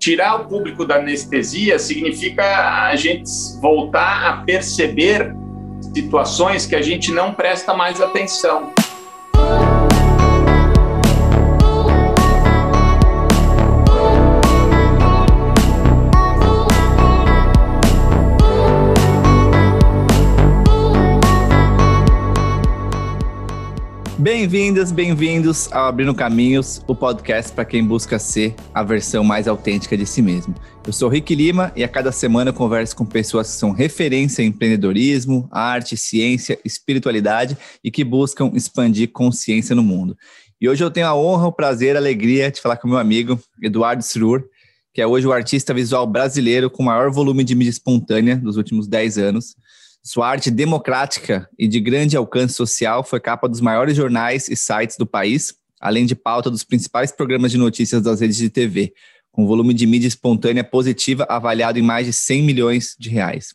tirar o público da anestesia significa a gente voltar a perceber situações que a gente não presta mais atenção. Bem-vindas, bem-vindos ao Abrindo Caminhos, o podcast para quem busca ser a versão mais autêntica de si mesmo. Eu sou Rick Lima e a cada semana eu converso com pessoas que são referência em empreendedorismo, arte, ciência, espiritualidade e que buscam expandir consciência no mundo. E hoje eu tenho a honra, o prazer, a alegria de falar com meu amigo Eduardo Srur, que é hoje o artista visual brasileiro com maior volume de mídia espontânea dos últimos 10 anos. Sua arte democrática e de grande alcance social foi capa dos maiores jornais e sites do país, além de pauta dos principais programas de notícias das redes de TV, com volume de mídia espontânea positiva avaliado em mais de 100 milhões de reais.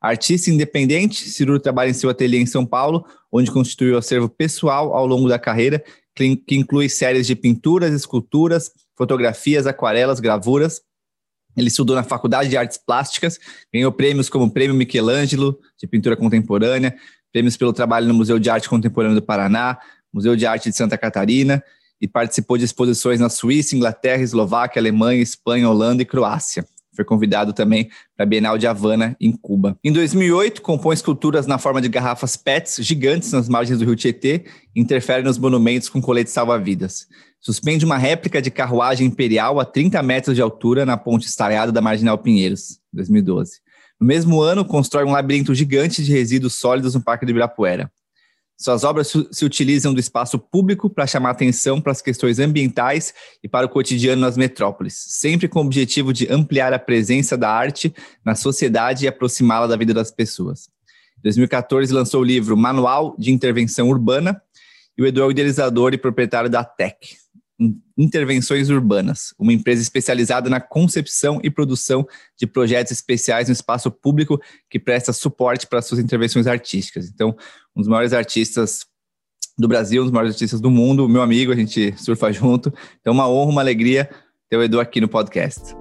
Artista independente, Ciruro trabalha em seu ateliê em São Paulo, onde constituiu acervo pessoal ao longo da carreira, que inclui séries de pinturas, esculturas, fotografias, aquarelas, gravuras, ele estudou na Faculdade de Artes Plásticas, ganhou prêmios como o Prêmio Michelangelo de Pintura Contemporânea, prêmios pelo trabalho no Museu de Arte Contemporânea do Paraná, Museu de Arte de Santa Catarina, e participou de exposições na Suíça, Inglaterra, Eslováquia, Alemanha, Espanha, Holanda e Croácia. Foi convidado também para a Bienal de Havana, em Cuba. Em 2008, compõe esculturas na forma de garrafas PETs gigantes nas margens do rio Tietê e interfere nos monumentos com coletes salva-vidas. Suspende uma réplica de carruagem imperial a 30 metros de altura na ponte estaiada da Marginal Pinheiros, 2012. No mesmo ano, constrói um labirinto gigante de resíduos sólidos no Parque do Ibirapuera. Suas obras se utilizam do espaço público para chamar atenção para as questões ambientais e para o cotidiano nas metrópoles, sempre com o objetivo de ampliar a presença da arte na sociedade e aproximá-la da vida das pessoas. Em 2014, lançou o livro Manual de Intervenção Urbana e o Edu é idealizador e proprietário da TEC, Intervenções Urbanas, uma empresa especializada na concepção e produção de projetos especiais no espaço público que presta suporte para suas intervenções artísticas. Então, um dos maiores artistas do Brasil, um dos maiores artistas do mundo, meu amigo, a gente surfa junto. Então, uma honra, uma alegria ter o Edu aqui no podcast.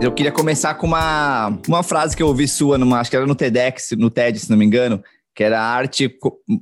Eu queria começar com uma, uma frase que eu ouvi sua, numa, acho que era no TEDx, no TED, se não me engano, que era a arte,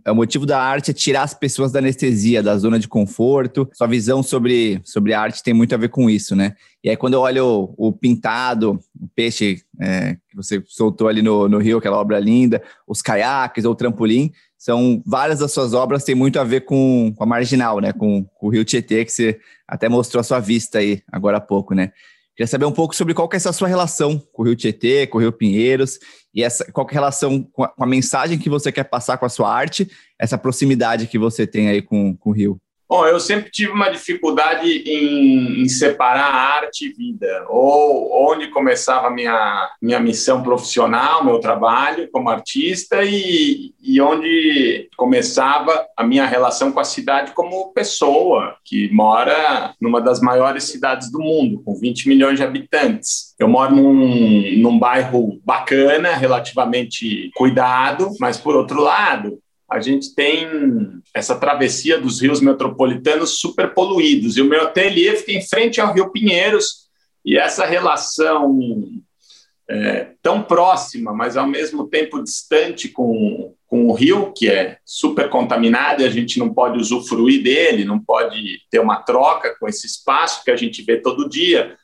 o motivo da arte é tirar as pessoas da anestesia, da zona de conforto. Sua visão sobre, sobre a arte tem muito a ver com isso, né? E aí, quando eu olho o, o pintado, o peixe é, que você soltou ali no, no rio, aquela obra linda, os caiaques ou o trampolim, são várias das suas obras têm muito a ver com, com a marginal, né? Com, com o rio Tietê, que você até mostrou a sua vista aí agora há pouco, né? Queria saber um pouco sobre qual que é essa sua relação com o Rio Tietê, com o Rio Pinheiros, e essa, qual que é a relação com a, com a mensagem que você quer passar com a sua arte, essa proximidade que você tem aí com, com o Rio. Bom, eu sempre tive uma dificuldade em, em, separar arte e vida, ou onde começava a minha, minha missão profissional, meu trabalho como artista, e, e onde começava a minha relação com a cidade como pessoa, que mora numa das maiores cidades do mundo, com 20 milhões de habitantes. Eu moro num, num bairro bacana, relativamente cuidado, mas, por outro lado, a gente tem essa travessia dos rios metropolitanos super poluídos. E o meu ateliê fica em frente ao Rio Pinheiros, e essa relação é, tão próxima, mas ao mesmo tempo distante com, com o rio, que é super contaminado e a gente não pode usufruir dele, não pode ter uma troca com esse espaço que a gente vê todo dia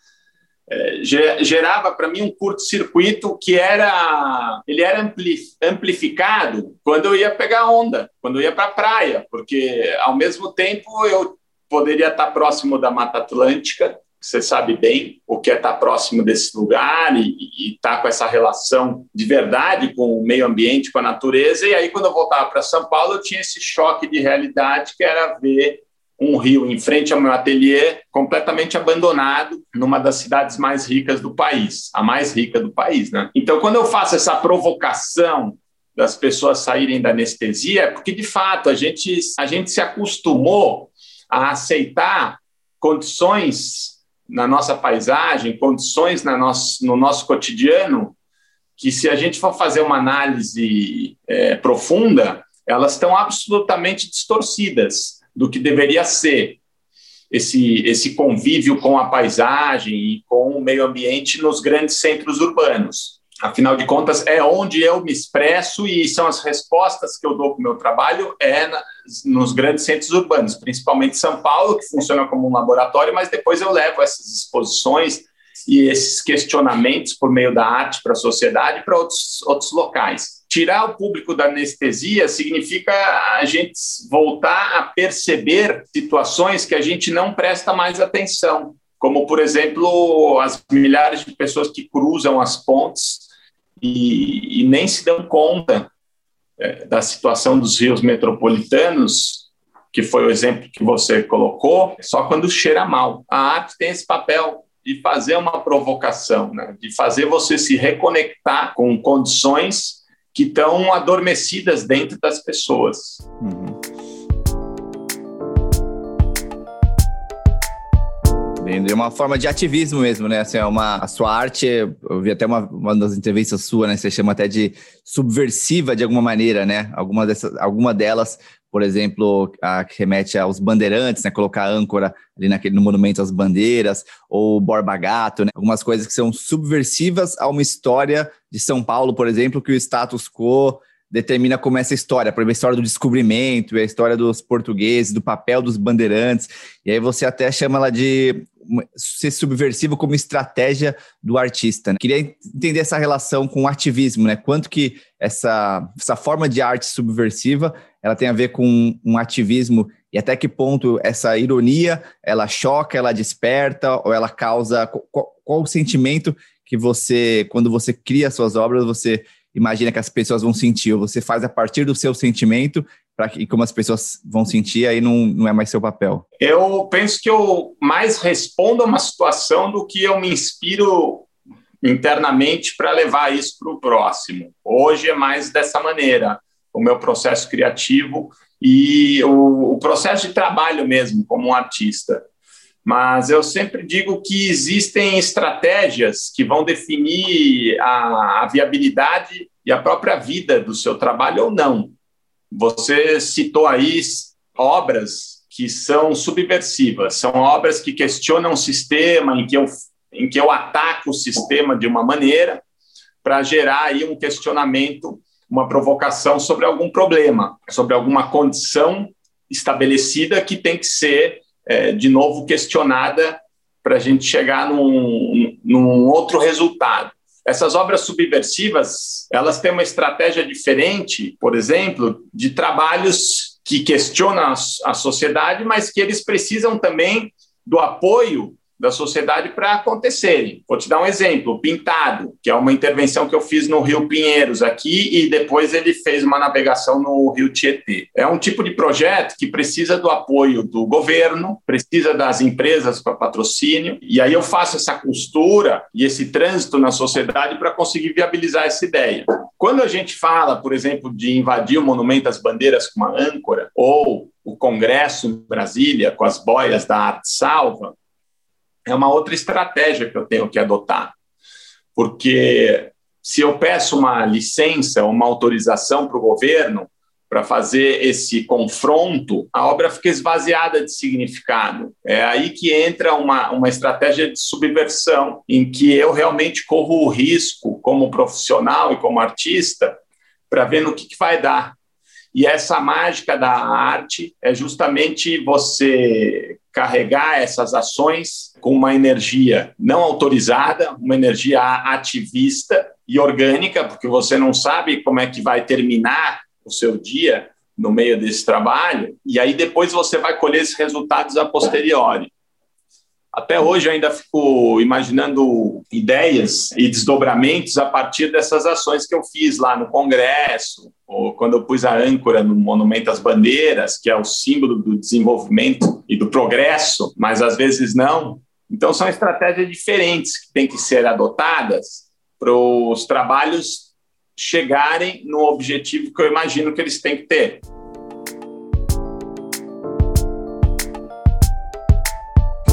gerava para mim um curto-circuito que era ele era amplificado quando eu ia pegar onda, quando eu ia para a praia, porque ao mesmo tempo eu poderia estar próximo da Mata Atlântica, você sabe bem o que é estar próximo desse lugar e, e estar com essa relação de verdade com o meio ambiente, com a natureza. E aí, quando eu voltava para São Paulo, eu tinha esse choque de realidade que era ver um rio em frente ao meu ateliê, completamente abandonado, numa das cidades mais ricas do país, a mais rica do país. Né? Então, quando eu faço essa provocação das pessoas saírem da anestesia, é porque, de fato, a gente, a gente se acostumou a aceitar condições na nossa paisagem, condições na nosso, no nosso cotidiano, que, se a gente for fazer uma análise é, profunda, elas estão absolutamente distorcidas do que deveria ser esse, esse convívio com a paisagem e com o meio ambiente nos grandes centros urbanos. Afinal de contas, é onde eu me expresso e são as respostas que eu dou para o meu trabalho é na, nos grandes centros urbanos, principalmente São Paulo, que funciona como um laboratório, mas depois eu levo essas exposições e esses questionamentos por meio da arte para a sociedade para outros, outros locais. Tirar o público da anestesia significa a gente voltar a perceber situações que a gente não presta mais atenção, como, por exemplo, as milhares de pessoas que cruzam as pontes e, e nem se dão conta é, da situação dos rios metropolitanos, que foi o exemplo que você colocou, só quando cheira mal. A arte tem esse papel de fazer uma provocação, né? de fazer você se reconectar com condições que estão adormecidas dentro das pessoas. Uhum. É uma forma de ativismo mesmo, né? Assim, é uma, a sua arte, eu vi até uma, uma das entrevistas sua, né? Você chama até de subversiva de alguma maneira, né? Alguma, dessas, alguma delas por exemplo, a que remete aos bandeirantes, né, colocar âncora ali naquele no monumento às bandeiras, ou Borba Gato, né, algumas coisas que são subversivas a uma história de São Paulo, por exemplo, que o status quo determina como é essa história, por exemplo, a história do descobrimento, a história dos portugueses, do papel dos bandeirantes, e aí você até chama ela de ser subversivo como estratégia do artista. Né? Queria entender essa relação com o ativismo, né? Quanto que essa, essa forma de arte subversiva ela tem a ver com um ativismo e até que ponto essa ironia ela choca, ela desperta ou ela causa qual, qual o sentimento que você quando você cria suas obras você imagina que as pessoas vão sentir ou você faz a partir do seu sentimento para que como as pessoas vão sentir aí não, não é mais seu papel. Eu penso que eu mais respondo a uma situação do que eu me inspiro internamente para levar isso para o próximo. Hoje é mais dessa maneira o meu processo criativo e o, o processo de trabalho mesmo como um artista. Mas eu sempre digo que existem estratégias que vão definir a, a viabilidade e a própria vida do seu trabalho ou não. Você citou aí obras que são subversivas, são obras que questionam o sistema, em que eu, em que eu ataco o sistema de uma maneira para gerar aí um questionamento uma provocação sobre algum problema, sobre alguma condição estabelecida que tem que ser, é, de novo, questionada para a gente chegar num, num outro resultado. Essas obras subversivas, elas têm uma estratégia diferente, por exemplo, de trabalhos que questionam a sociedade, mas que eles precisam também do apoio da sociedade para acontecerem. Vou te dar um exemplo: Pintado, que é uma intervenção que eu fiz no Rio Pinheiros aqui e depois ele fez uma navegação no Rio Tietê. É um tipo de projeto que precisa do apoio do governo, precisa das empresas para patrocínio, e aí eu faço essa costura e esse trânsito na sociedade para conseguir viabilizar essa ideia. Quando a gente fala, por exemplo, de invadir o Monumento às Bandeiras com uma âncora, ou o Congresso em Brasília com as boias da Arte Salva, é uma outra estratégia que eu tenho que adotar. Porque se eu peço uma licença, uma autorização para o governo para fazer esse confronto, a obra fica esvaziada de significado. É aí que entra uma, uma estratégia de subversão, em que eu realmente corro o risco, como profissional e como artista, para ver no que, que vai dar. E essa mágica da arte é justamente você carregar essas ações com uma energia não autorizada, uma energia ativista e orgânica, porque você não sabe como é que vai terminar o seu dia no meio desse trabalho, e aí depois você vai colher esses resultados a posteriori. Até hoje ainda fico imaginando ideias e desdobramentos a partir dessas ações que eu fiz lá no Congresso, ou quando eu pus a âncora no Monumento às Bandeiras, que é o símbolo do desenvolvimento e do progresso, mas às vezes não. Então são estratégias diferentes que têm que ser adotadas para os trabalhos chegarem no objetivo que eu imagino que eles têm que ter.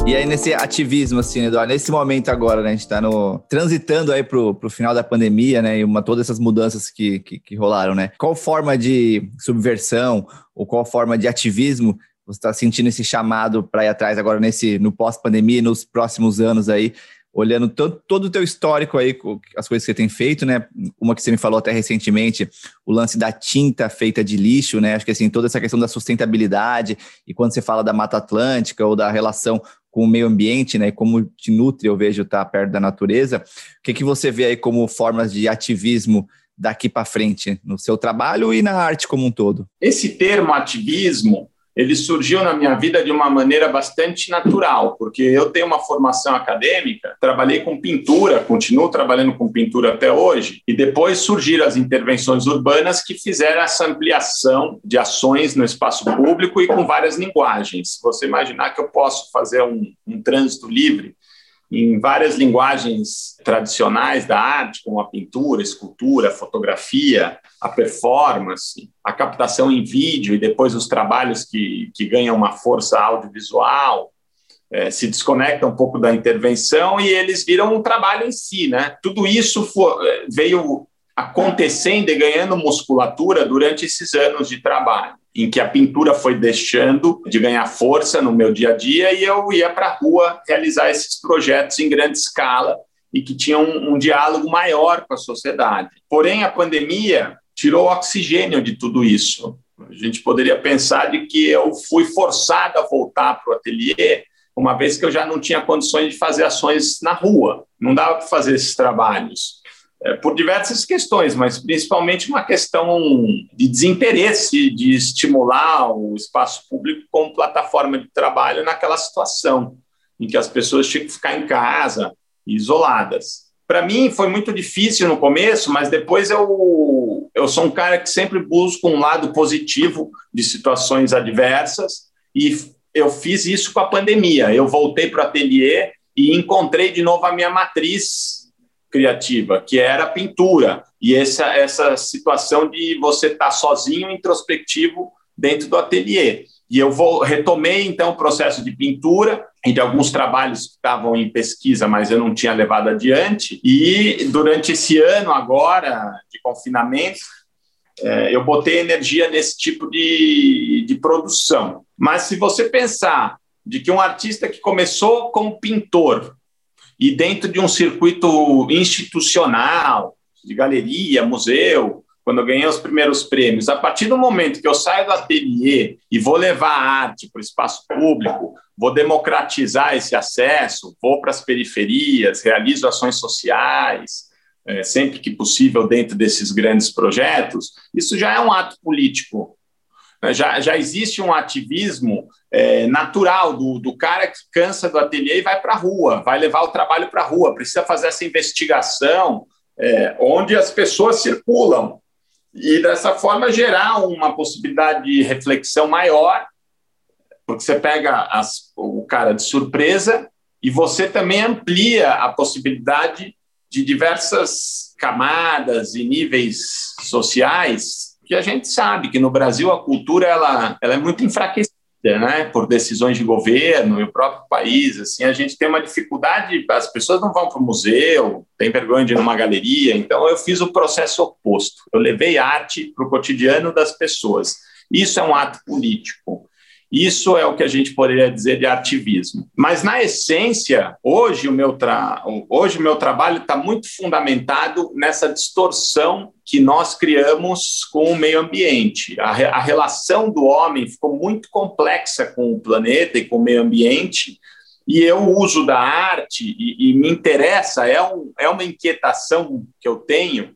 E aí, nesse ativismo, assim, Eduardo, nesse momento agora, né, a gente está no, transitando aí pro, pro final da pandemia, né, e uma, todas essas mudanças que, que, que rolaram, né? Qual forma de subversão ou qual forma de ativismo Você está sentindo esse chamado para ir atrás agora nesse no pós-pandemia, nos próximos anos aí, olhando todo, todo o teu histórico aí, as coisas que você tem feito, né? Uma que você me falou até recentemente, o lance da tinta feita de lixo, né? Acho que assim, toda essa questão da sustentabilidade, e quando você fala da Mata Atlântica ou da relação com o meio ambiente, né? Como te nutre, eu vejo estar tá perto da natureza. O que, que você vê aí como formas de ativismo daqui para frente, no seu trabalho e na arte como um todo? Esse termo ativismo ele surgiu na minha vida de uma maneira bastante natural, porque eu tenho uma formação acadêmica, trabalhei com pintura, continuo trabalhando com pintura até hoje, e depois surgiram as intervenções urbanas que fizeram essa ampliação de ações no espaço público e com várias linguagens. Se você imaginar que eu posso fazer um, um trânsito livre em várias linguagens tradicionais da arte, como a pintura, a escultura, a fotografia, a performance, a captação em vídeo e depois os trabalhos que, que ganham uma força audiovisual, é, se desconectam um pouco da intervenção e eles viram um trabalho em si, né? Tudo isso foi, é, veio acontecendo e ganhando musculatura durante esses anos de trabalho em que a pintura foi deixando de ganhar força no meu dia a dia e eu ia para a rua realizar esses projetos em grande escala e que tinham um, um diálogo maior com a sociedade. Porém, a pandemia tirou oxigênio de tudo isso. A gente poderia pensar de que eu fui forçado a voltar para o ateliê, uma vez que eu já não tinha condições de fazer ações na rua, não dava para fazer esses trabalhos é, por diversas questões, mas principalmente uma questão de desinteresse de estimular o espaço público como plataforma de trabalho naquela situação em que as pessoas tinham que ficar em casa, isoladas. Para mim foi muito difícil no começo, mas depois eu, eu sou um cara que sempre busco um lado positivo de situações adversas e eu fiz isso com a pandemia. Eu voltei para o ateliê e encontrei de novo a minha matriz criativa, que era a pintura. E essa, essa situação de você estar tá sozinho, introspectivo, dentro do ateliê. E eu vou, retomei, então, o processo de pintura e de alguns trabalhos que estavam em pesquisa, mas eu não tinha levado adiante. E durante esse ano agora de confinamento, é, eu botei energia nesse tipo de, de produção. Mas se você pensar de que um artista que começou como pintor e dentro de um circuito institucional, de galeria, museu, quando eu ganhei os primeiros prêmios, a partir do momento que eu saio do ateliê e vou levar a arte para o espaço público, vou democratizar esse acesso, vou para as periferias, realizo ações sociais, é, sempre que possível dentro desses grandes projetos, isso já é um ato político? Já, já existe um ativismo é, natural do, do cara que cansa do ateliê e vai para a rua, vai levar o trabalho para a rua, precisa fazer essa investigação é, onde as pessoas circulam. E dessa forma gerar uma possibilidade de reflexão maior, porque você pega as, o cara de surpresa e você também amplia a possibilidade de diversas camadas e níveis sociais que a gente sabe que no Brasil a cultura ela, ela é muito enfraquecida, né, por decisões de governo e o próprio país, assim, a gente tem uma dificuldade, as pessoas não vão para o museu, tem vergonha de ir numa galeria, então eu fiz o processo oposto, eu levei arte para o cotidiano das pessoas. Isso é um ato político. Isso é o que a gente poderia dizer de ativismo. Mas, na essência, hoje o meu, tra... hoje, o meu trabalho está muito fundamentado nessa distorção que nós criamos com o meio ambiente. A, re... a relação do homem ficou muito complexa com o planeta e com o meio ambiente, e eu uso da arte e, e me interessa, é, um, é uma inquietação que eu tenho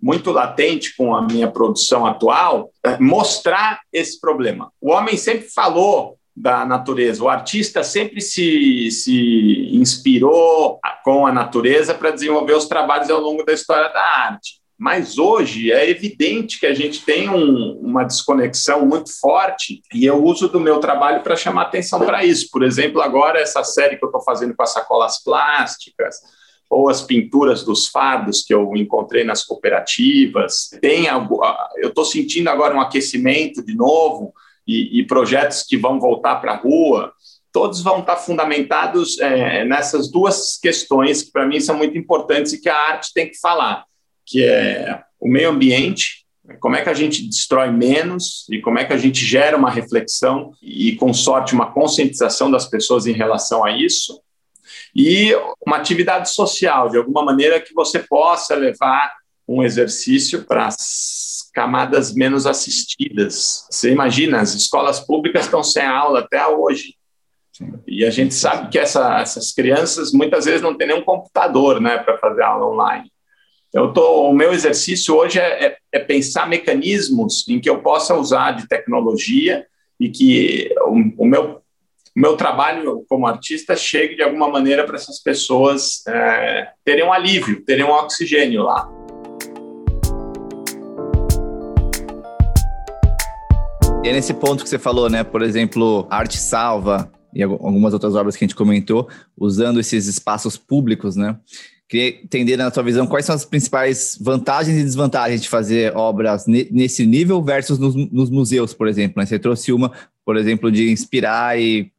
muito latente com a minha produção atual, é mostrar esse problema. O homem sempre falou da natureza, o artista sempre se, se inspirou com a natureza para desenvolver os trabalhos ao longo da história da arte. Mas hoje é evidente que a gente tem um, uma desconexão muito forte e eu uso do meu trabalho para chamar atenção para isso. Por exemplo, agora essa série que eu estou fazendo com as sacolas plásticas, ou as pinturas dos fardos que eu encontrei nas cooperativas. Tem algo, eu estou sentindo agora um aquecimento de novo e, e projetos que vão voltar para a rua. Todos vão estar fundamentados é, nessas duas questões que para mim são muito importantes e que a arte tem que falar, que é o meio ambiente, Como é que a gente destrói menos e como é que a gente gera uma reflexão e, com sorte, uma conscientização das pessoas em relação a isso? E uma atividade social, de alguma maneira que você possa levar um exercício para as camadas menos assistidas. Você imagina, as escolas públicas estão sem aula até hoje. Sim. E a gente sabe que essa, essas crianças muitas vezes não têm nenhum computador né, para fazer aula online. Eu tô, o meu exercício hoje é, é, é, pensar mecanismos em que eu possa usar de tecnologia e que o, o meu, o meu trabalho como artista chegue de alguma maneira para essas pessoas é, terem um alívio, terem um oxigênio lá. E é nesse ponto que você falou, né? Por exemplo, Arte Salva e algumas outras obras que a gente comentou, usando esses espaços públicos, né? Queria entender, na sua visão, quais são as principais vantagens e desvantagens de fazer obras nesse nível versus nos, nos museus, por exemplo. Né? Você trouxe uma, por exemplo, de inspirar e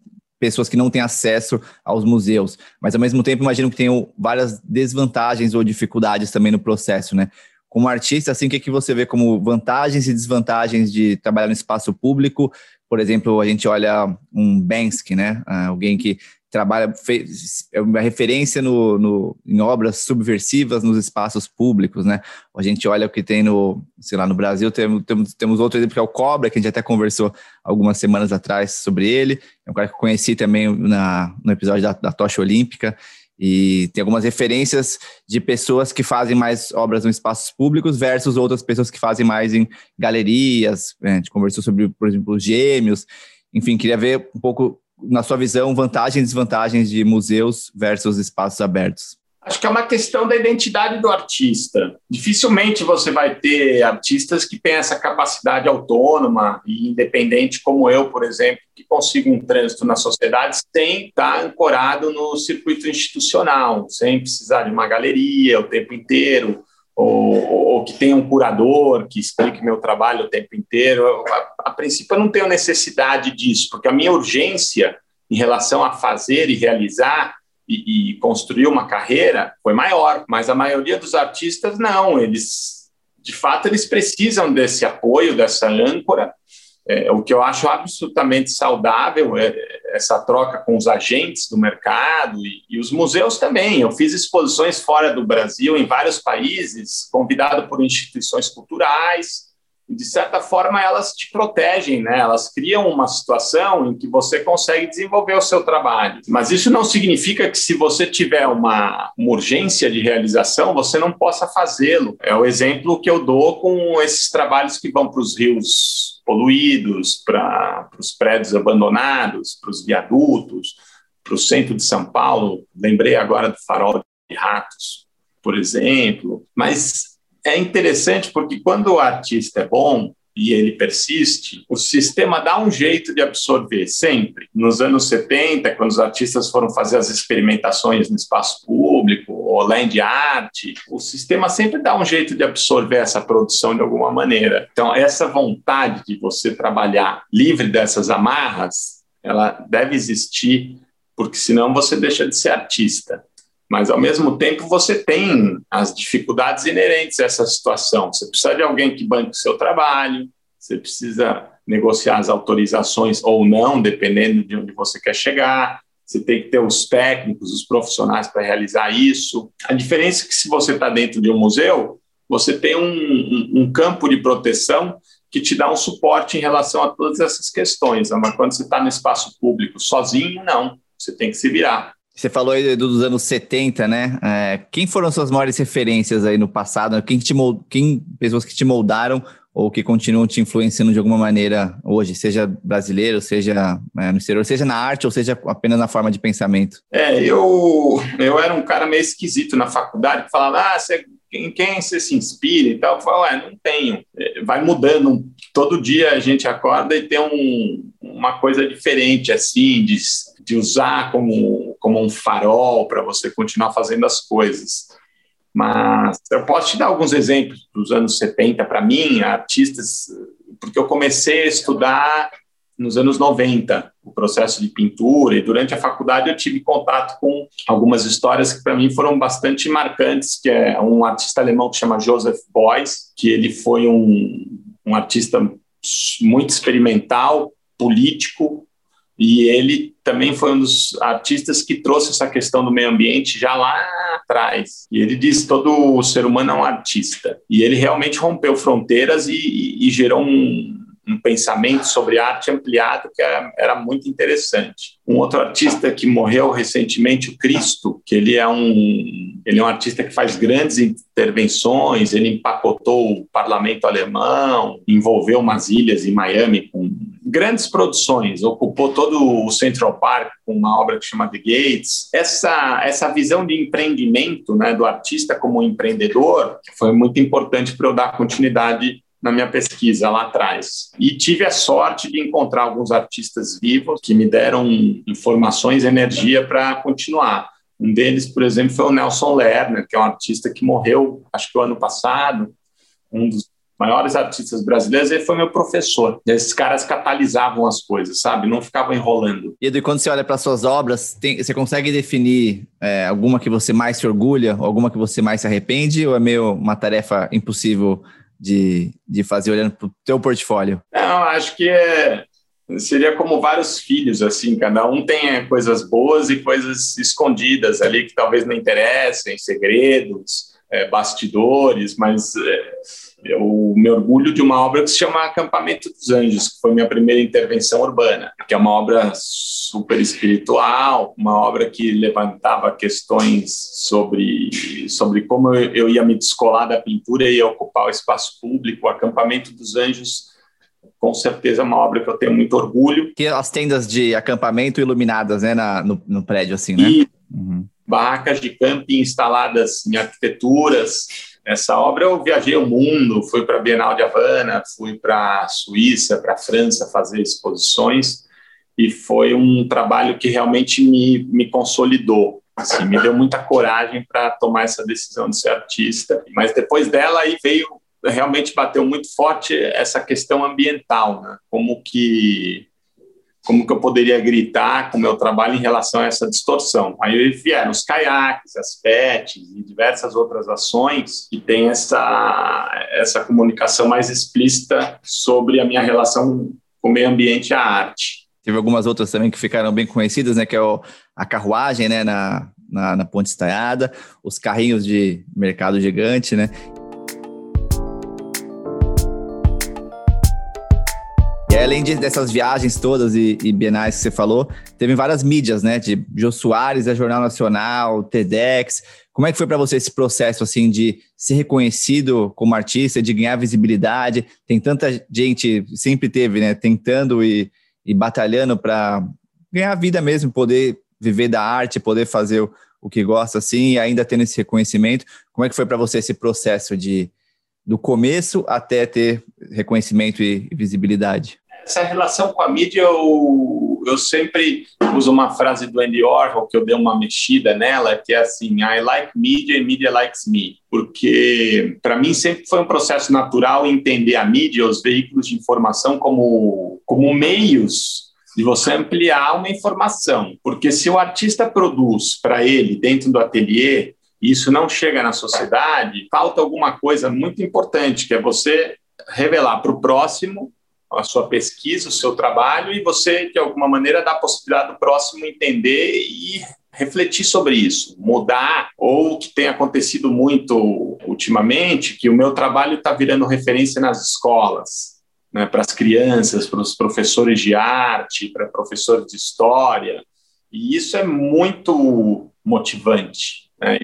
pessoas que não têm acesso aos museus, mas ao mesmo tempo imagino que tenham várias desvantagens ou dificuldades também no processo, né? Como artista, assim, o que, que você vê como vantagens e desvantagens de trabalhar no espaço público? Por exemplo, a gente olha um Banksy, né? Ah, alguém que trabalha, fez, é uma referência no, no, em obras subversivas nos espaços públicos, né? A gente olha o que tem no, sei lá, no Brasil, temos, temos, temos outro exemplo que é o Cobra, que a gente até conversou algumas semanas atrás sobre ele, é um cara que eu conheci também na, no episódio da, da Tocha Olímpica, e tem algumas referências de pessoas que fazem mais obras em espaços públicos versus outras pessoas que fazem mais em galerias. A gente conversou sobre, por exemplo, os gêmeos. Enfim, queria ver um pouco na sua visão, vantagens e desvantagens de museus versus espaços abertos? Acho que é uma questão da identidade do artista. Dificilmente você vai ter artistas que têm essa capacidade autônoma e independente, como eu, por exemplo, que consiga um trânsito na sociedade sem estar ancorado no circuito institucional, sem precisar de uma galeria o tempo inteiro, ou, ou que tenha um curador que explique meu trabalho o tempo inteiro. a, a princípio, eu não tenho necessidade disso, porque a minha urgência em relação a fazer e realizar e, e, construir uma carreira foi maior, mas a maioria dos artistas não, eles de fato eles precisam desse apoio, dessa âncora é, o que eu acho absolutamente saudável é essa troca com os agentes do mercado e, e, os museus também. Eu fiz exposições fora do Brasil, em vários países, convidado por instituições culturais, de certa forma elas te protegem, né? Elas criam uma situação em que você consegue desenvolver o seu trabalho. Mas isso não significa que se você tiver uma, uma urgência de realização, você não possa fazê-lo. É o exemplo que eu dou com esses trabalhos que vão para os rios poluídos, para os prédios abandonados, para os viadutos, para o centro de São Paulo. Lembrei agora do farol de ratos, por exemplo. Mas é interessante porque quando o artista é bom e ele persiste, o sistema dá um jeito de absorver sempre. Nos anos 70, quando os artistas foram fazer as experimentações no espaço público, ou land art, o sistema sempre dá um jeito de absorver essa produção de alguma maneira. Então, essa vontade de você trabalhar livre dessas amarras, ela deve existir, porque senão você deixa de ser artista mas ao mesmo tempo você tem as dificuldades inerentes a essa situação. Você precisa de alguém que banque o seu trabalho, você precisa negociar as autorizações ou não, dependendo de onde você quer chegar. Você tem que ter os técnicos, os profissionais para realizar isso. A diferença é que se você está dentro de um museu, você tem um, um, um, campo de proteção que te dá um suporte em relação a todas essas questões. Mas quando você está no espaço público sozinho, não. Você tem que se virar. Você falou aí dos anos 70, né? É, quem foram suas maiores referências aí no passado? Quem, te mold... quem pessoas que te moldaram ou que continuam te influenciando de alguma maneira hoje, seja brasileiro, seja é, no exterior, seja na arte ou seja apenas na forma de pensamento? É, eu, eu era um cara meio esquisito na faculdade, que falava, ah, você, em quem você se inspira e tal. Eu falava, ué, não tenho. É, vai mudando. Todo dia a gente acorda e tem um, uma coisa diferente, assim, de, de usar como como um farol para você continuar fazendo as coisas. Mas eu posso te dar alguns exemplos dos anos 70 para mim, artistas, porque eu comecei a estudar nos anos 90, o processo de pintura, e durante a faculdade eu tive contato com algumas histórias que para mim foram bastante marcantes, que é um artista alemão que chama Joseph Beuys, que ele foi um, um artista muito experimental, político, e ele também foi um dos artistas que trouxe essa questão do meio ambiente já lá atrás. E ele diz todo ser humano é um artista. E ele realmente rompeu fronteiras e, e, e gerou um, um pensamento sobre arte ampliado que era, era, muito interessante. Um outro artista que morreu recentemente, o Cristo, que ele é um ele é um artista que faz grandes intervenções, ele empacotou o parlamento alemão, envolveu umas ilhas em Miami com grandes produções, ocupou todo o Central Park com uma obra que chama The Gates. Essa essa visão de empreendimento, né, do artista como empreendedor, foi muito importante para eu dar continuidade na minha pesquisa lá atrás. E tive a sorte de encontrar alguns artistas vivos que me deram informações, energia para continuar. Um deles, por exemplo, foi o Nelson Lerner, que é um artista que morreu, acho que o ano passado, um dos maiores artistas brasileiros, ele foi meu professor. Esses caras catalisavam as coisas, sabe? Não ficavam enrolando. E Edu, quando você olha para suas obras, tem, você consegue definir é, alguma que você mais se orgulha, alguma que você mais se arrepende, ou é meio uma tarefa impossível de, de fazer olhando para o teu portfólio? Não, acho que é, seria como vários filhos, assim, cada um tem coisas boas e coisas escondidas ali que talvez não interessem, segredos, é, bastidores, mas é, eu me orgulho de uma obra que se chama Acampamento dos Anjos, que foi minha primeira intervenção urbana, que é uma obra super espiritual, uma obra que levantava questões sobre, sobre como eu ia me descolar da pintura e ia ocupar o espaço público. O Acampamento dos Anjos, com certeza, é uma obra que eu tenho muito orgulho. Que as tendas de acampamento iluminadas né, na, no, no prédio, assim, né? E uhum. barracas de camping instaladas em arquiteturas essa obra eu viajei o mundo, fui para a Bienal de Havana, fui para a Suíça, para a França fazer exposições e foi um trabalho que realmente me, me consolidou. Assim, me deu muita coragem para tomar essa decisão de ser artista. Mas depois dela aí veio realmente bateu muito forte essa questão ambiental, né? Como que como que eu poderia gritar com o meu trabalho em relação a essa distorção. Aí vieram os caiaques, as PETs e diversas outras ações que têm essa, essa comunicação mais explícita sobre a minha relação com o meio ambiente e a arte. Teve algumas outras também que ficaram bem conhecidas, né, que é o, a carruagem, né, na, na, na Ponte Estaiada, os carrinhos de mercado gigante, né, além de, dessas viagens todas e, e bienais que você falou, teve várias mídias, né? De Jô Soares, a Jornal Nacional, TEDx. Como é que foi para você esse processo, assim, de ser reconhecido como artista, de ganhar visibilidade? Tem tanta gente, sempre teve, né? Tentando e, e batalhando para ganhar vida mesmo, poder viver da arte, poder fazer o, o que gosta, assim, e ainda tendo esse reconhecimento. Como é que foi para você esse processo de do começo até ter reconhecimento e visibilidade? Essa relação com a mídia, eu, eu sempre uso uma frase do Andy Warhol, que eu dei uma mexida nela, que é assim, I like media and media likes me. Porque, para mim, sempre foi um processo natural entender a mídia, os veículos de informação, como, como meios de você ampliar uma informação. Porque se o artista produz para ele, dentro do ateliê, e isso não chega na sociedade, falta alguma coisa muito importante, que é você revelar para o próximo a sua pesquisa, o seu trabalho, e você, de alguma maneira, dá a possibilidade do próximo entender e refletir sobre isso, mudar, ou que tem acontecido muito ultimamente, que o meu trabalho está virando referência nas escolas, né, para as crianças, para os professores de arte, para professores de história, e isso é muito motivante. Né?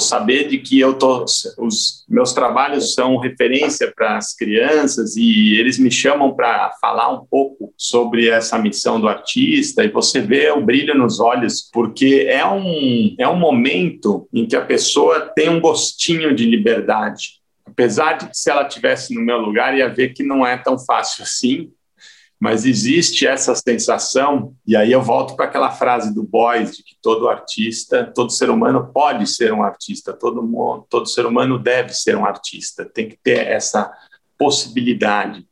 Saber de que eu tô, os meus trabalhos são referência para as crianças e eles me chamam para falar um pouco sobre essa missão do artista e você vê o brilho nos olhos porque é um é um momento em que a pessoa tem um gostinho de liberdade. Apesar de que se ela tivesse no meu lugar ia ver que não é tão fácil assim mas existe essa sensação, e aí eu volto para aquela frase do Boys, de que todo artista, todo ser humano pode ser um artista, todo, todo ser humano deve ser um artista, tem que ter essa possibilidade.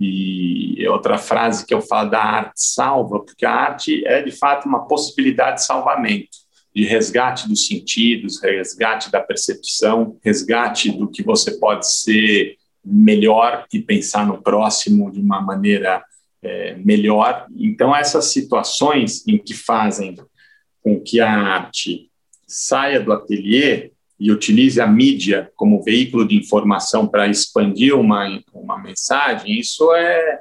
E outra frase que eu falo da arte salva, porque a arte é de fato uma possibilidade de salvamento, de resgate dos sentidos, resgate da percepção, resgate do que você pode ser melhor e pensar no próximo de uma maneira é, melhor. Então, essas situações em que fazem com que a arte saia do ateliê e utilize a mídia como veículo de informação para expandir uma, uma mensagem, isso é,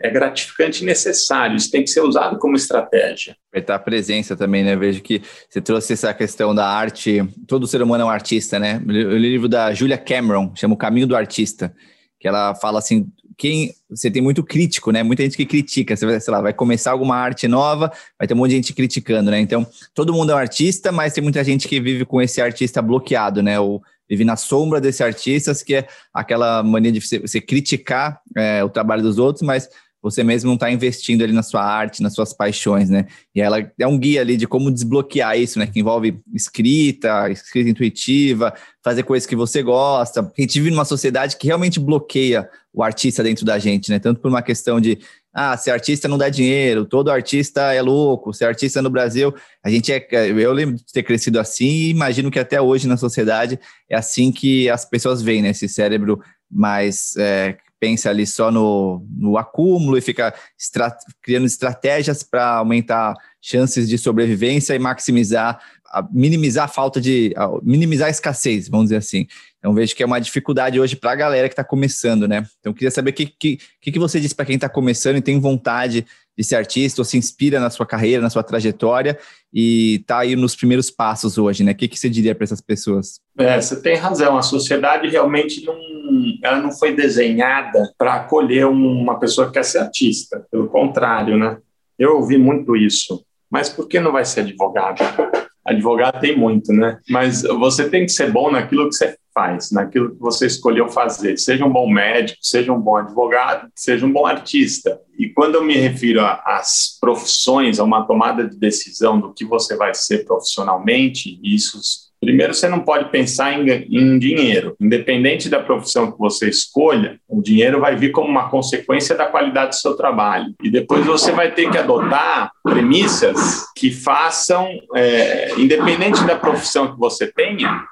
é gratificante e necessário. Isso tem que ser usado como estratégia. Apertar a presença também, né? Vejo que você trouxe essa questão da arte. Todo ser humano é um artista, né? O livro da Julia Cameron chama O Caminho do Artista, que ela fala assim: quem você tem muito crítico, né? Muita gente que critica. Você vai, sei lá, vai começar alguma arte nova, vai ter um monte de gente criticando, né? Então, todo mundo é um artista, mas tem muita gente que vive com esse artista bloqueado, né? Ou vive na sombra desse artista, que é aquela mania de você, você criticar é, o trabalho dos outros, mas você mesmo não está investindo ali na sua arte, nas suas paixões, né? E ela é um guia ali de como desbloquear isso, né? Que envolve escrita, escrita intuitiva, fazer coisas que você gosta. A gente vive numa sociedade que realmente bloqueia o artista dentro da gente, né? Tanto por uma questão de ah, ser artista não dá dinheiro, todo artista é louco, ser artista no Brasil, a gente é, eu lembro de ter crescido assim e imagino que até hoje na sociedade é assim que as pessoas veem, né, esse cérebro mais é, pensa ali só no, no acúmulo e fica estra criando estratégias para aumentar chances de sobrevivência e maximizar, minimizar a falta de, minimizar a escassez, vamos dizer assim. Então vejo que é uma dificuldade hoje para a galera que está começando, né? Então queria saber o que, que, que você diz para quem está começando e tem vontade de ser artista ou se inspira na sua carreira, na sua trajetória e está aí nos primeiros passos hoje, né? O que, que você diria para essas pessoas? É, você tem razão. A sociedade realmente não, ela não foi desenhada para acolher uma pessoa que quer ser artista. Pelo contrário, né? Eu ouvi muito isso. Mas por que não vai ser advogado? Advogado tem muito, né? Mas você tem que ser bom naquilo que você faz, naquilo que você escolheu fazer. Seja um bom médico, seja um bom advogado, seja um bom artista. E quando eu me refiro às profissões, a uma tomada de decisão do que você vai ser profissionalmente, isso Primeiro, você não pode pensar em, em, dinheiro. Independente da profissão que você escolha, o dinheiro vai vir como uma consequência da qualidade do seu trabalho. E depois você vai ter que adotar premissas que façam, é, independente da profissão que você tenha,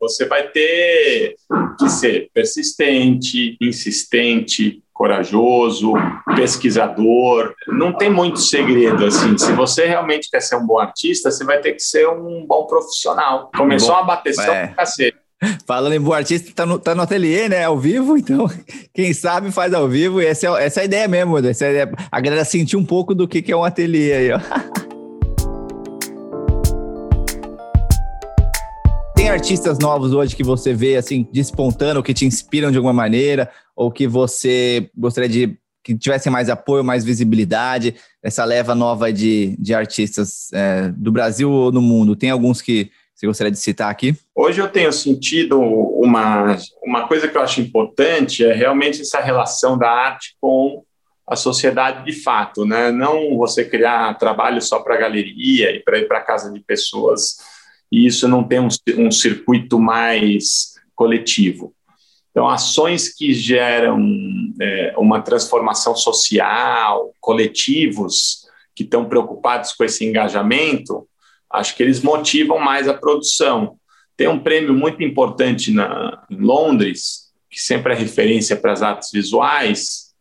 você vai ter que ser persistente, insistente, corajoso, pesquisador. Não tem muito segredo assim. Se você realmente quer ser um bom artista, você vai ter que ser um bom profissional. Começou bom, a bateção é. cacete. Falando em bom artista, tá no, tá no ateliê, né? Ao vivo, então, quem sabe faz ao vivo. E essa é, essa é a ideia mesmo. Essa é a, ideia. a galera sentir um pouco do que, que é um ateliê aí, ó. artistas novos hoje que você vê assim despontando, que te inspiram de alguma maneira, ou que você gostaria de que tivessem mais apoio, mais visibilidade, essa leva nova de, de artistas é, do Brasil ou no mundo? Tem alguns que você gostaria de citar aqui? Hoje eu tenho sentido uma, uma coisa que eu acho importante, é realmente essa relação da arte com a sociedade de fato, né? Não você criar trabalho só para galeria e para ir para casa de pessoas e isso não tem um, um circuito mais coletivo. Então, ações que geram é, uma transformação social, coletivos que estão preocupados com esse engajamento, acho que eles motivam mais a produção. Tem um prêmio muito importante na, em Londres, que sempre é referência para as artes visuais,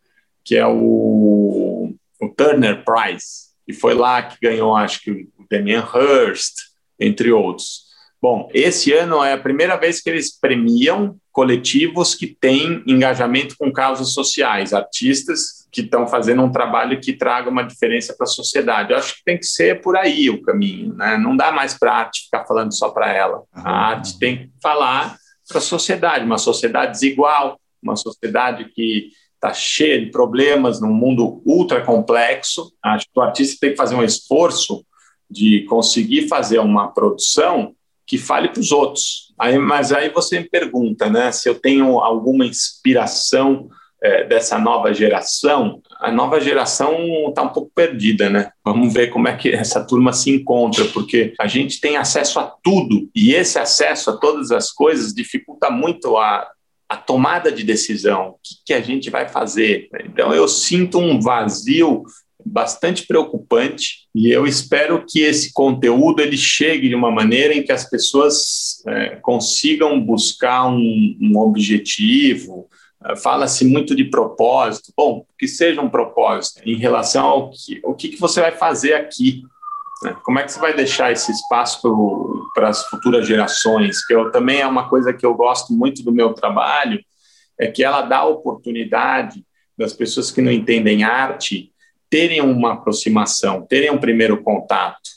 que é o, o Turner Prize, e foi lá que ganhou, acho que o Damien Hirst, entre outros. Bom, esse ano é a primeira vez que eles premiam coletivos que têm engajamento com causas sociais, artistas que estão fazendo um trabalho que traga uma diferença para a sociedade. Eu acho que tem que ser por aí o caminho, né? Não dá mais para a arte ficar falando só para ela. A arte tem que falar para a sociedade, uma sociedade desigual, uma sociedade que está cheia de problemas, num mundo ultra complexo. Acho que o artista tem que fazer um esforço de conseguir fazer uma produção que fale para os outros. Aí, mas aí você me pergunta, né, se eu tenho alguma inspiração é, dessa nova geração. A nova geração está um pouco perdida, né? Vamos ver como é que essa turma se encontra, porque a gente tem acesso a tudo e esse acesso a todas as coisas dificulta muito a a tomada de decisão, o que, que a gente vai fazer. Então, eu sinto um vazio bastante preocupante e eu espero que esse conteúdo ele chegue de uma maneira em que as pessoas é, consigam buscar um, um objetivo. É, fala-se muito de propósito. Bom, que seja um propósito em relação ao que, o que, que você vai fazer aqui. Né? Como é que você vai deixar esse espaço para as futuras gerações? Que eu, também é uma coisa que eu gosto muito do meu trabalho, é que ela dá oportunidade das pessoas que não entendem arte terem uma aproximação, terem um primeiro contato.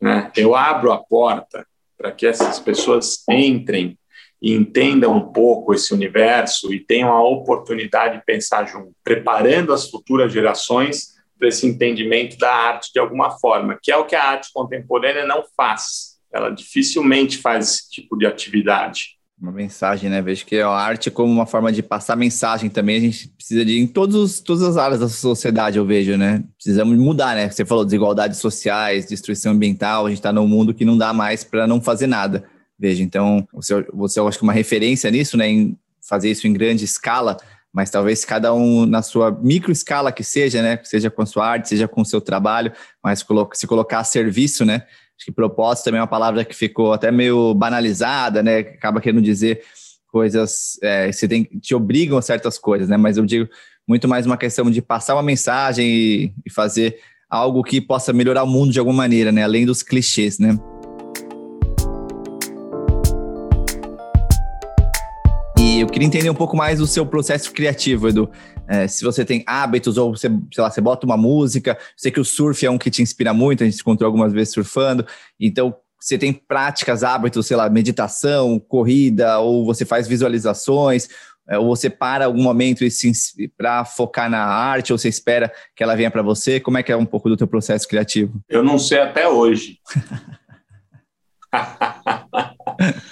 Né? Eu abro a porta para que essas pessoas entrem e entendam um pouco esse universo e tenham a oportunidade de pensar junto, preparando as futuras gerações para esse entendimento da arte de alguma forma, que é o que a arte contemporânea não faz. Ela dificilmente faz esse tipo de atividade. Uma mensagem, né? Vejo que a arte como uma forma de passar mensagem também, a gente precisa de em todos, todas as áreas da sociedade, eu vejo, né? Precisamos mudar, né? Você falou desigualdades sociais, destruição ambiental, a gente está num mundo que não dá mais para não fazer nada. Veja, então, você, você acho que uma referência nisso, né? Em fazer isso em grande escala, mas talvez cada um na sua micro escala que seja, né? Seja com a sua arte, seja com o seu trabalho, mas se colocar a serviço, né? Acho que propósito também é uma palavra que ficou até meio banalizada, né? Acaba querendo dizer coisas, é, tem, te obrigam a certas coisas, né? Mas eu digo muito mais uma questão de passar uma mensagem e, e fazer algo que possa melhorar o mundo de alguma maneira, né? Além dos clichês, né? Queria entender um pouco mais do seu processo criativo, Edu. É, se você tem hábitos ou você, sei lá, você bota uma música. Sei que o surf é um que te inspira muito, a gente se encontrou algumas vezes surfando. Então, você tem práticas, hábitos, sei lá, meditação, corrida, ou você faz visualizações, é, ou você para algum momento para focar na arte, ou você espera que ela venha para você? Como é que é um pouco do teu processo criativo? Eu não sei até hoje.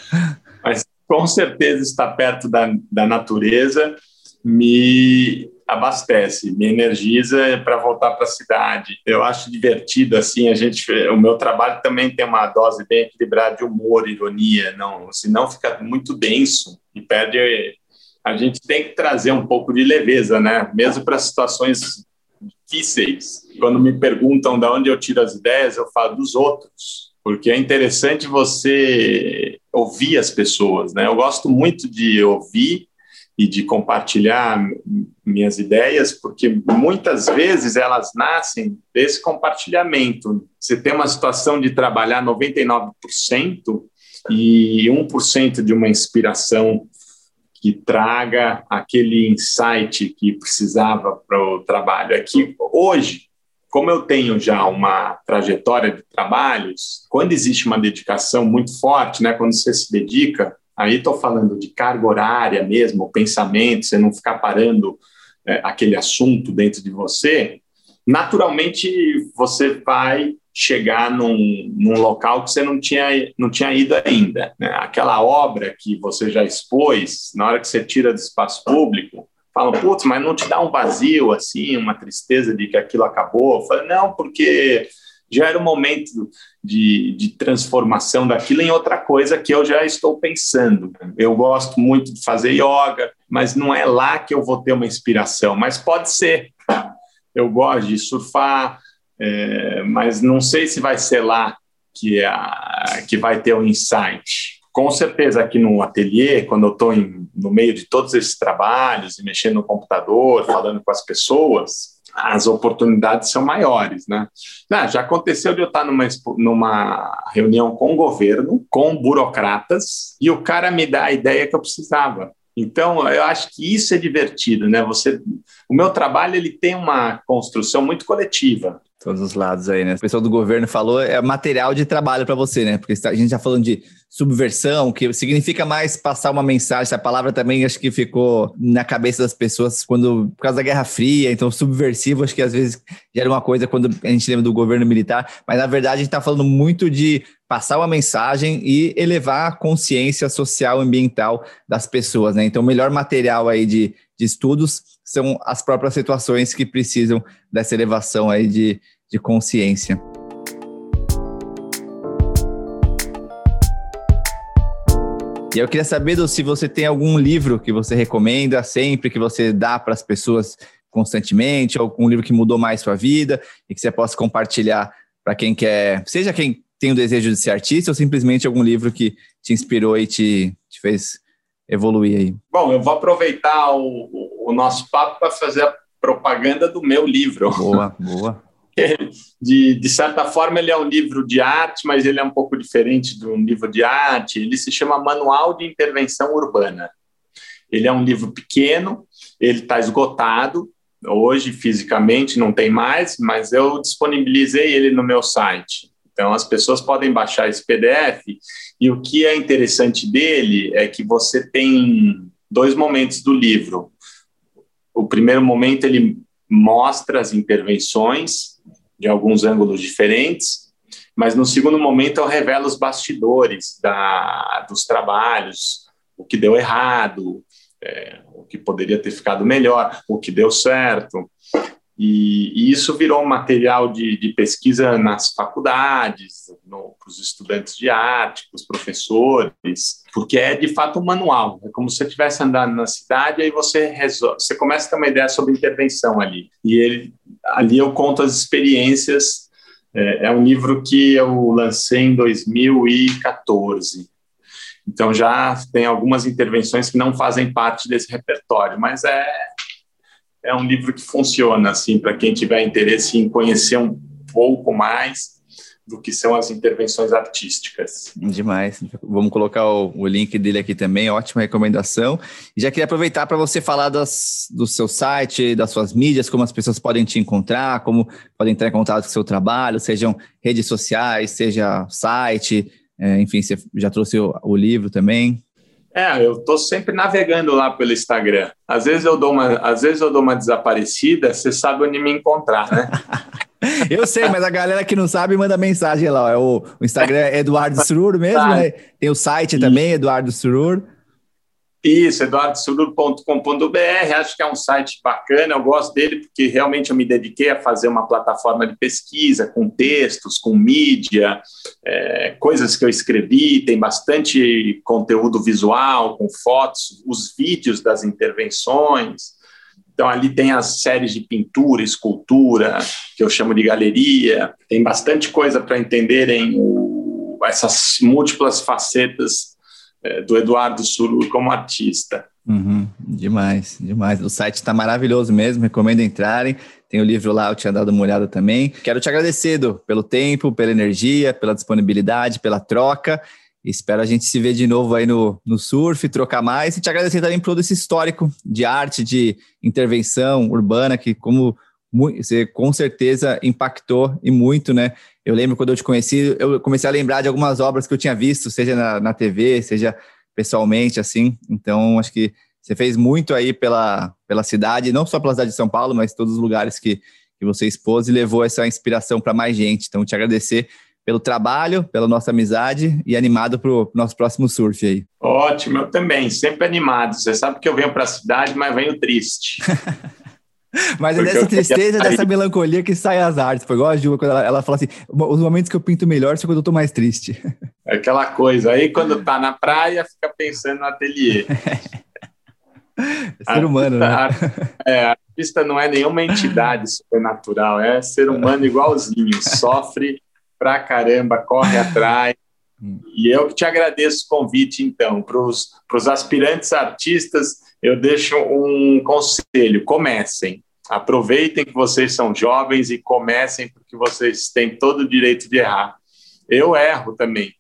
Com certeza está perto da, da natureza me abastece, me energiza para voltar para a cidade. Eu acho divertido assim, a gente, o meu trabalho também tem uma dose bem equilibrada de humor, ironia, não, senão fica muito denso e perde a gente tem que trazer um pouco de leveza, né? Mesmo para situações difíceis. Quando me perguntam de onde eu tiro as ideias, eu falo dos outros, porque é interessante você ouvir as pessoas, né? Eu gosto muito de ouvir e de compartilhar minhas ideias, porque muitas vezes elas nascem desse compartilhamento. Você tem uma situação de trabalhar 99% e 1% de uma inspiração que traga aquele insight que precisava para o trabalho. É que hoje, como eu tenho já uma trajetória de trabalhos, quando existe uma dedicação muito forte, né, quando você se dedica, Aí estou falando de carga horária mesmo, pensamento, você não ficar parando é, aquele assunto dentro de você. Naturalmente, você vai chegar num, num, local que você não tinha, não tinha ido ainda. Né? Aquela obra que você já expôs, na hora que você tira do espaço público, falam, putz, mas não te dá um vazio, assim, uma tristeza de que aquilo acabou? Eu falei, não, porque já era o momento de, de, transformação daquilo em outra coisa que eu já estou pensando. Eu gosto muito de fazer yoga, mas não é lá que eu vou ter uma inspiração, mas pode ser. Eu gosto de surfar, é, mas não sei se vai ser lá que, a, que vai ter o um insight. Com certeza, aqui no ateliê, quando eu estou no meio de todos esses trabalhos mexendo no computador, falando com as pessoas, as oportunidades são maiores, né? Não, já aconteceu de eu estar numa, numa reunião com o governo, com burocratas, e o cara me dá a ideia que eu precisava. Então, eu acho que isso é divertido, né? Você, o meu trabalho ele tem uma construção muito coletiva todos os lados aí, né? O pessoal do governo falou, é material de trabalho para você, né? Porque a gente já falando de subversão, que significa mais passar uma mensagem. Essa palavra também acho que ficou na cabeça das pessoas quando por causa da Guerra Fria, então subversivo acho que às vezes era uma coisa quando a gente lembra do governo militar, mas na verdade a gente está falando muito de passar uma mensagem e elevar a consciência social ambiental das pessoas, né? Então, o melhor material aí de, de estudos são as próprias situações que precisam dessa elevação aí de, de consciência. E eu queria saber se você tem algum livro que você recomenda sempre, que você dá para as pessoas constantemente, ou algum livro que mudou mais sua vida e que você possa compartilhar para quem quer, seja quem tem o desejo de ser artista ou simplesmente algum livro que te inspirou e te, te fez evoluir aí. Bom, eu vou aproveitar o, o nosso papo para fazer a propaganda do meu livro. Boa, boa. De, de certa forma, ele é um livro de arte, mas ele é um pouco diferente de um livro de arte. Ele se chama Manual de Intervenção Urbana. Ele é um livro pequeno, ele está esgotado, Hoje, fisicamente, não tem mais, mas eu disponibilizei ele no meu site. Então, as pessoas podem baixar esse PDF. E o que é interessante dele é que você tem dois momentos do livro. O primeiro momento, ele mostra as intervenções de alguns ângulos diferentes, mas no segundo momento, eu revelo os bastidores da, dos trabalhos, o que deu errado, é, o que poderia ter ficado melhor, o que deu certo. E, e isso virou um material de, de pesquisa nas faculdades, para os estudantes de arte, para os professores, porque é de fato um manual. É como se você estivesse andando na cidade, aí você resolve, você começa a ter uma ideia sobre intervenção ali. E ele, ali eu conto as experiências. É, é um livro que eu lancei em 2014. Então já tem algumas intervenções que não fazem parte desse repertório, mas é é um livro que funciona assim para quem tiver interesse em conhecer um pouco mais do que são as intervenções artísticas. Demais. Vamos colocar o, o link dele aqui também, ótima recomendação. E já queria aproveitar para você falar das, do seu site, das suas mídias, como as pessoas podem te encontrar, como podem entrar em contato com o seu trabalho, sejam redes sociais, seja site, é, enfim, você já trouxe o, o livro também. É, eu estou sempre navegando lá pelo Instagram. Às vezes eu dou uma, às vezes eu dou uma desaparecida, você sabe onde me encontrar, né? eu sei, mas a galera que não sabe manda mensagem lá. É o, o Instagram é Eduardo Surur mesmo, né? Tem o site também, Eduardo Surur. Isso, eduardossurur.com.br, acho que é um site bacana, eu gosto dele porque realmente eu me dediquei a fazer uma plataforma de pesquisa com textos, com mídia, é, coisas que eu escrevi, tem bastante conteúdo visual, com fotos, os vídeos das intervenções, então, ali tem as séries de pintura, escultura, que eu chamo de galeria. Tem bastante coisa para entenderem o, essas múltiplas facetas é, do Eduardo Suru como artista. Uhum, demais, demais. O site está maravilhoso mesmo, recomendo entrarem. Tem o livro lá, eu tinha dado uma olhada também. Quero te agradecer, Edu, pelo tempo, pela energia, pela disponibilidade, pela troca. Espero a gente se ver de novo aí no, no surf, trocar mais e te agradecer também por todo esse histórico de arte, de intervenção urbana, que como você com certeza impactou e muito, né? Eu lembro quando eu te conheci, eu comecei a lembrar de algumas obras que eu tinha visto, seja na, na TV, seja pessoalmente, assim. Então, acho que você fez muito aí pela, pela cidade, não só pela cidade de São Paulo, mas todos os lugares que, que você expôs e levou essa inspiração para mais gente. Então, te agradecer pelo trabalho, pela nossa amizade e animado para o nosso próximo surf aí. Ótimo, eu também, sempre animado. Você sabe que eu venho para a cidade, mas venho triste. Mas é dessa tristeza, dessa melancolia que sai as artes. Foi igual a Ju, quando ela, ela fala assim: os momentos que eu pinto melhor são quando eu tô mais triste. É aquela coisa. Aí quando tá na praia, fica pensando no ateliê. É ser humano, né? É, artista não é nenhuma entidade sobrenatural, é ser humano igualzinho, sofre pra caramba, corre atrás. Hum. E eu que te agradeço o convite, então, para os aspirantes artistas, eu deixo um conselho: comecem. Aproveitem que vocês são jovens e comecem, porque vocês têm todo o direito de errar. Eu erro também.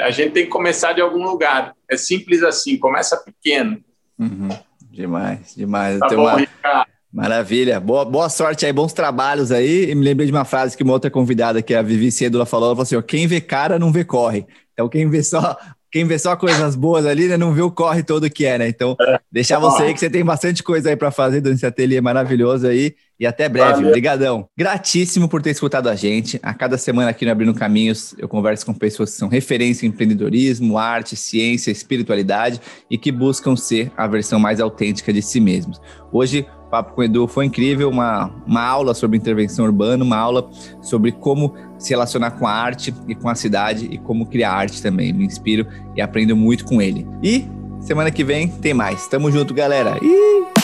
A gente tem que começar de algum lugar. É simples assim, começa pequeno. Uhum. Demais, demais. Tá bom, uma... Ricardo. Maravilha. Boa, boa sorte aí, bons trabalhos aí. E me lembrei de uma frase que uma outra convidada, que é a Vivi Cedula, falou, ela falou assim, ó, quem vê cara não vê corre. Então quem vê só quem vê só coisas boas ali, né, não vê o corre todo que é, né? Então, é. deixar você aí que você tem bastante coisa aí para fazer durante esse ateliê maravilhoso aí. E até breve. Obrigadão. Gratíssimo por ter escutado a gente. A cada semana aqui no Abrindo Caminhos, eu converso com pessoas que são referência em empreendedorismo, arte, ciência, espiritualidade e que buscam ser a versão mais autêntica de si mesmos. Hoje, papo com o Edu foi incrível, uma, uma aula sobre intervenção urbana, uma aula sobre como se relacionar com a arte e com a cidade e como criar arte também. Me inspiro e aprendo muito com ele. E semana que vem tem mais. Tamo junto, galera. Ih!